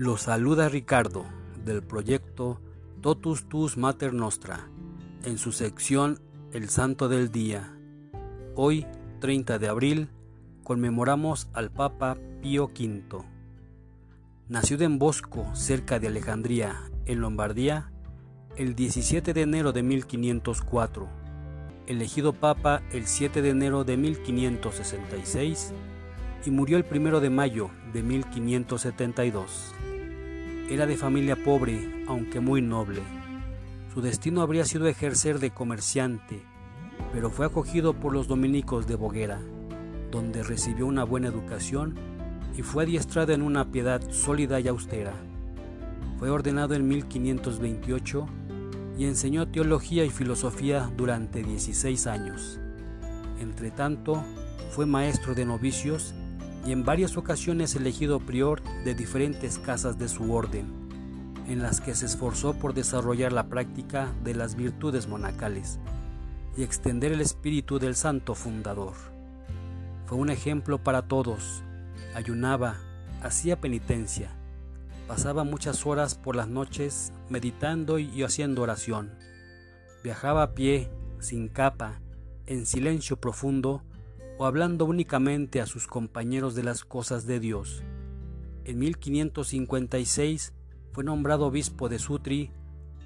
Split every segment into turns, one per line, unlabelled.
Lo saluda Ricardo del proyecto Totus Tus Mater Nostra en su sección El Santo del Día. Hoy, 30 de abril, conmemoramos al Papa Pío V. Nacido en Bosco, cerca de Alejandría, en Lombardía, el 17 de enero de 1504, elegido Papa el 7 de enero de 1566 y murió el 1 de mayo de 1572. Era de familia pobre, aunque muy noble. Su destino habría sido ejercer de comerciante, pero fue acogido por los dominicos de Boguera, donde recibió una buena educación y fue adiestrado en una piedad sólida y austera. Fue ordenado en 1528 y enseñó teología y filosofía durante 16 años. Entretanto, fue maestro de novicios y en varias ocasiones elegido prior de diferentes casas de su orden, en las que se esforzó por desarrollar la práctica de las virtudes monacales y extender el espíritu del santo fundador. Fue un ejemplo para todos, ayunaba, hacía penitencia, pasaba muchas horas por las noches meditando y haciendo oración, viajaba a pie, sin capa, en silencio profundo, o hablando únicamente a sus compañeros de las cosas de Dios. En 1556 fue nombrado obispo de Sutri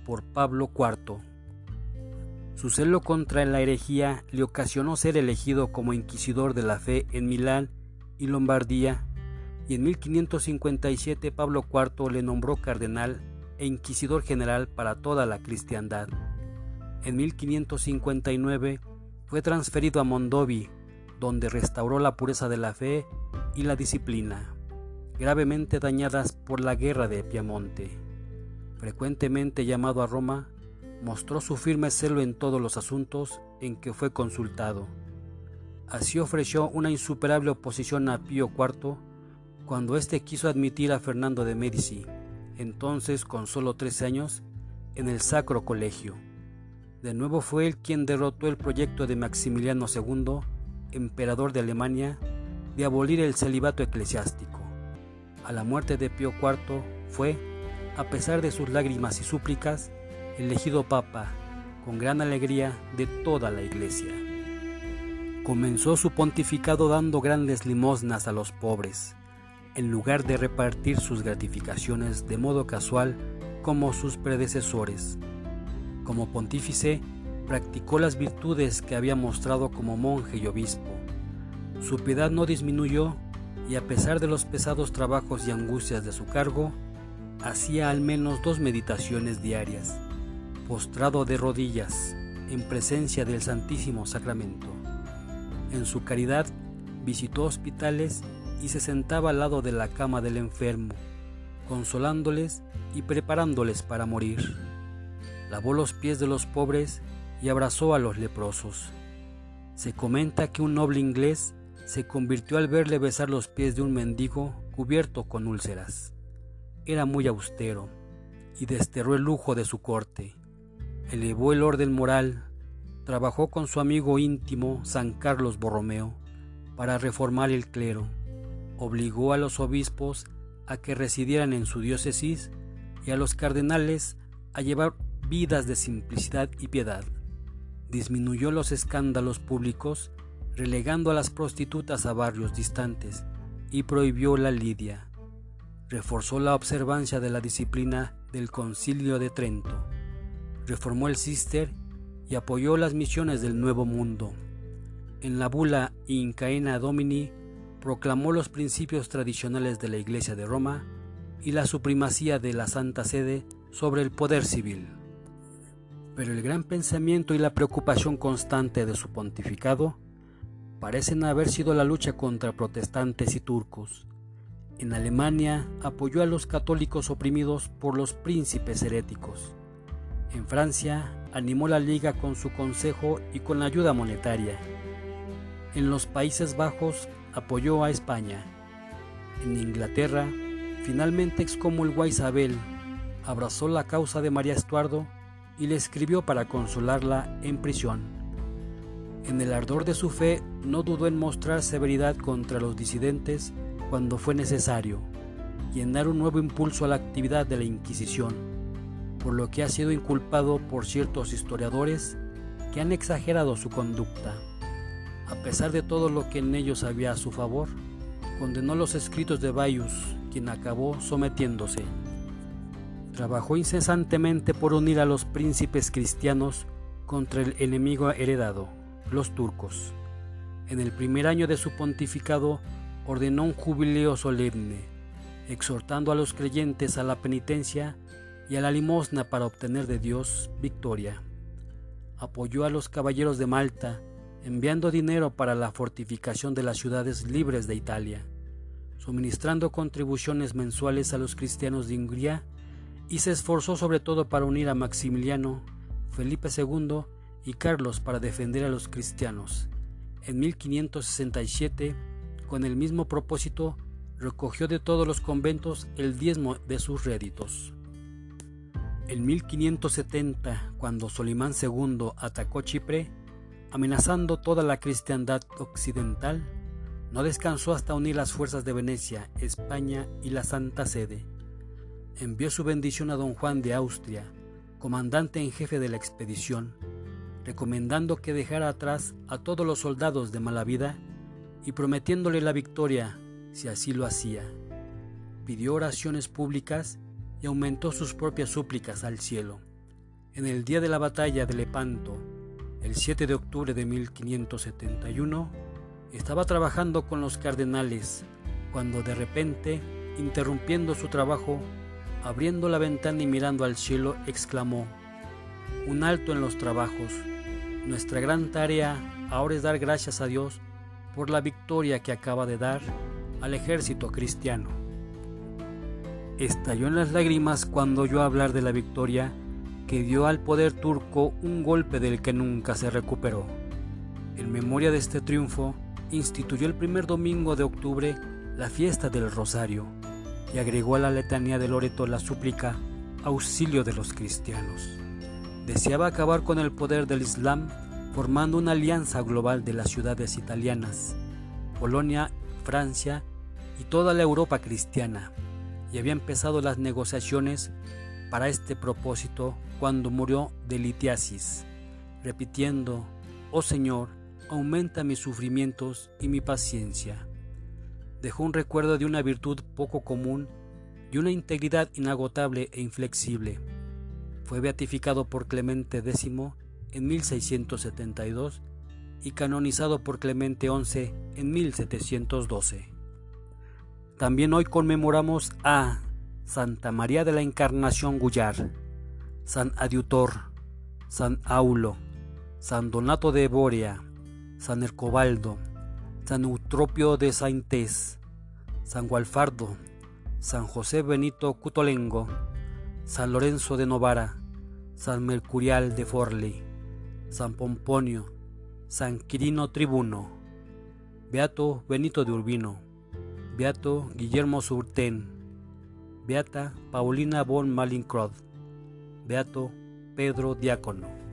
por Pablo IV. Su celo contra la herejía le ocasionó ser elegido como inquisidor de la fe en Milán y Lombardía, y en 1557 Pablo IV le nombró cardenal e inquisidor general para toda la cristiandad. En 1559 fue transferido a Mondovi, donde restauró la pureza de la fe y la disciplina, gravemente dañadas por la guerra de Piamonte. Frecuentemente llamado a Roma, mostró su firme celo en todos los asuntos en que fue consultado. Así ofreció una insuperable oposición a Pío IV cuando éste quiso admitir a Fernando de Medici, entonces con solo 13 años, en el Sacro Colegio. De nuevo fue él quien derrotó el proyecto de Maximiliano II emperador de Alemania, de abolir el celibato eclesiástico. A la muerte de Pío IV fue, a pesar de sus lágrimas y súplicas, elegido papa con gran alegría de toda la iglesia. Comenzó su pontificado dando grandes limosnas a los pobres, en lugar de repartir sus gratificaciones de modo casual como sus predecesores. Como pontífice, practicó las virtudes que había mostrado como monje y obispo. Su piedad no disminuyó y a pesar de los pesados trabajos y angustias de su cargo, hacía al menos dos meditaciones diarias, postrado de rodillas, en presencia del Santísimo Sacramento. En su caridad visitó hospitales y se sentaba al lado de la cama del enfermo, consolándoles y preparándoles para morir. Lavó los pies de los pobres y abrazó a los leprosos. Se comenta que un noble inglés se convirtió al verle besar los pies de un mendigo cubierto con úlceras. Era muy austero y desterró el lujo de su corte. Elevó el orden moral, trabajó con su amigo íntimo San Carlos Borromeo para reformar el clero. Obligó a los obispos a que residieran en su diócesis y a los cardenales a llevar vidas de simplicidad y piedad disminuyó los escándalos públicos, relegando a las prostitutas a barrios distantes, y prohibió la lidia. Reforzó la observancia de la disciplina del Concilio de Trento. Reformó el Cister y apoyó las misiones del Nuevo Mundo. En la bula Incaena Domini proclamó los principios tradicionales de la Iglesia de Roma y la supremacía de la Santa Sede sobre el poder civil. Pero el gran pensamiento y la preocupación constante de su pontificado parecen haber sido la lucha contra protestantes y turcos. En Alemania apoyó a los católicos oprimidos por los príncipes heréticos. En Francia animó la liga con su consejo y con la ayuda monetaria. En los Países Bajos apoyó a España. En Inglaterra finalmente excomulgó a Isabel, abrazó la causa de María Estuardo y le escribió para consolarla en prisión. En el ardor de su fe no dudó en mostrar severidad contra los disidentes cuando fue necesario, y en dar un nuevo impulso a la actividad de la Inquisición, por lo que ha sido inculpado por ciertos historiadores que han exagerado su conducta. A pesar de todo lo que en ellos había a su favor, condenó los escritos de Bayus, quien acabó sometiéndose. Trabajó incesantemente por unir a los príncipes cristianos contra el enemigo heredado, los turcos. En el primer año de su pontificado ordenó un jubileo solemne, exhortando a los creyentes a la penitencia y a la limosna para obtener de Dios victoria. Apoyó a los caballeros de Malta, enviando dinero para la fortificación de las ciudades libres de Italia, suministrando contribuciones mensuales a los cristianos de Hungría y se esforzó sobre todo para unir a Maximiliano, Felipe II y Carlos para defender a los cristianos. En 1567, con el mismo propósito, recogió de todos los conventos el diezmo de sus réditos. En 1570, cuando Solimán II atacó Chipre, amenazando toda la cristiandad occidental, no descansó hasta unir las fuerzas de Venecia, España y la Santa Sede. Envió su bendición a don Juan de Austria, comandante en jefe de la expedición, recomendando que dejara atrás a todos los soldados de mala vida y prometiéndole la victoria si así lo hacía. Pidió oraciones públicas y aumentó sus propias súplicas al cielo. En el día de la batalla de Lepanto, el 7 de octubre de 1571, estaba trabajando con los cardenales cuando de repente, interrumpiendo su trabajo, abriendo la ventana y mirando al cielo, exclamó, Un alto en los trabajos, nuestra gran tarea ahora es dar gracias a Dios por la victoria que acaba de dar al ejército cristiano. Estalló en las lágrimas cuando oyó hablar de la victoria que dio al poder turco un golpe del que nunca se recuperó. En memoria de este triunfo, instituyó el primer domingo de octubre la fiesta del Rosario y agregó a la letanía de Loreto la súplica auxilio de los cristianos deseaba acabar con el poder del Islam formando una alianza global de las ciudades italianas, Polonia, Francia y toda la Europa cristiana, y había empezado las negociaciones para este propósito cuando murió de litiasis, repitiendo, Oh Señor, aumenta mis sufrimientos y mi paciencia. Dejó un recuerdo de una virtud poco común y una integridad inagotable e inflexible fue beatificado por Clemente X en 1672 y canonizado por Clemente XI en 1712. También hoy conmemoramos a Santa María de la Encarnación Gullar, San Adiutor, San Aulo, San Donato de Borea, San Ercobaldo, San De Saintés, San Gualfardo, San José Benito Cutolengo, San Lorenzo de Novara, San Mercurial de Forli, San Pomponio, San Quirino Tribuno, Beato Benito de Urbino, Beato Guillermo Surten, Beata Paulina von Malincrod, Beato Pedro Diácono.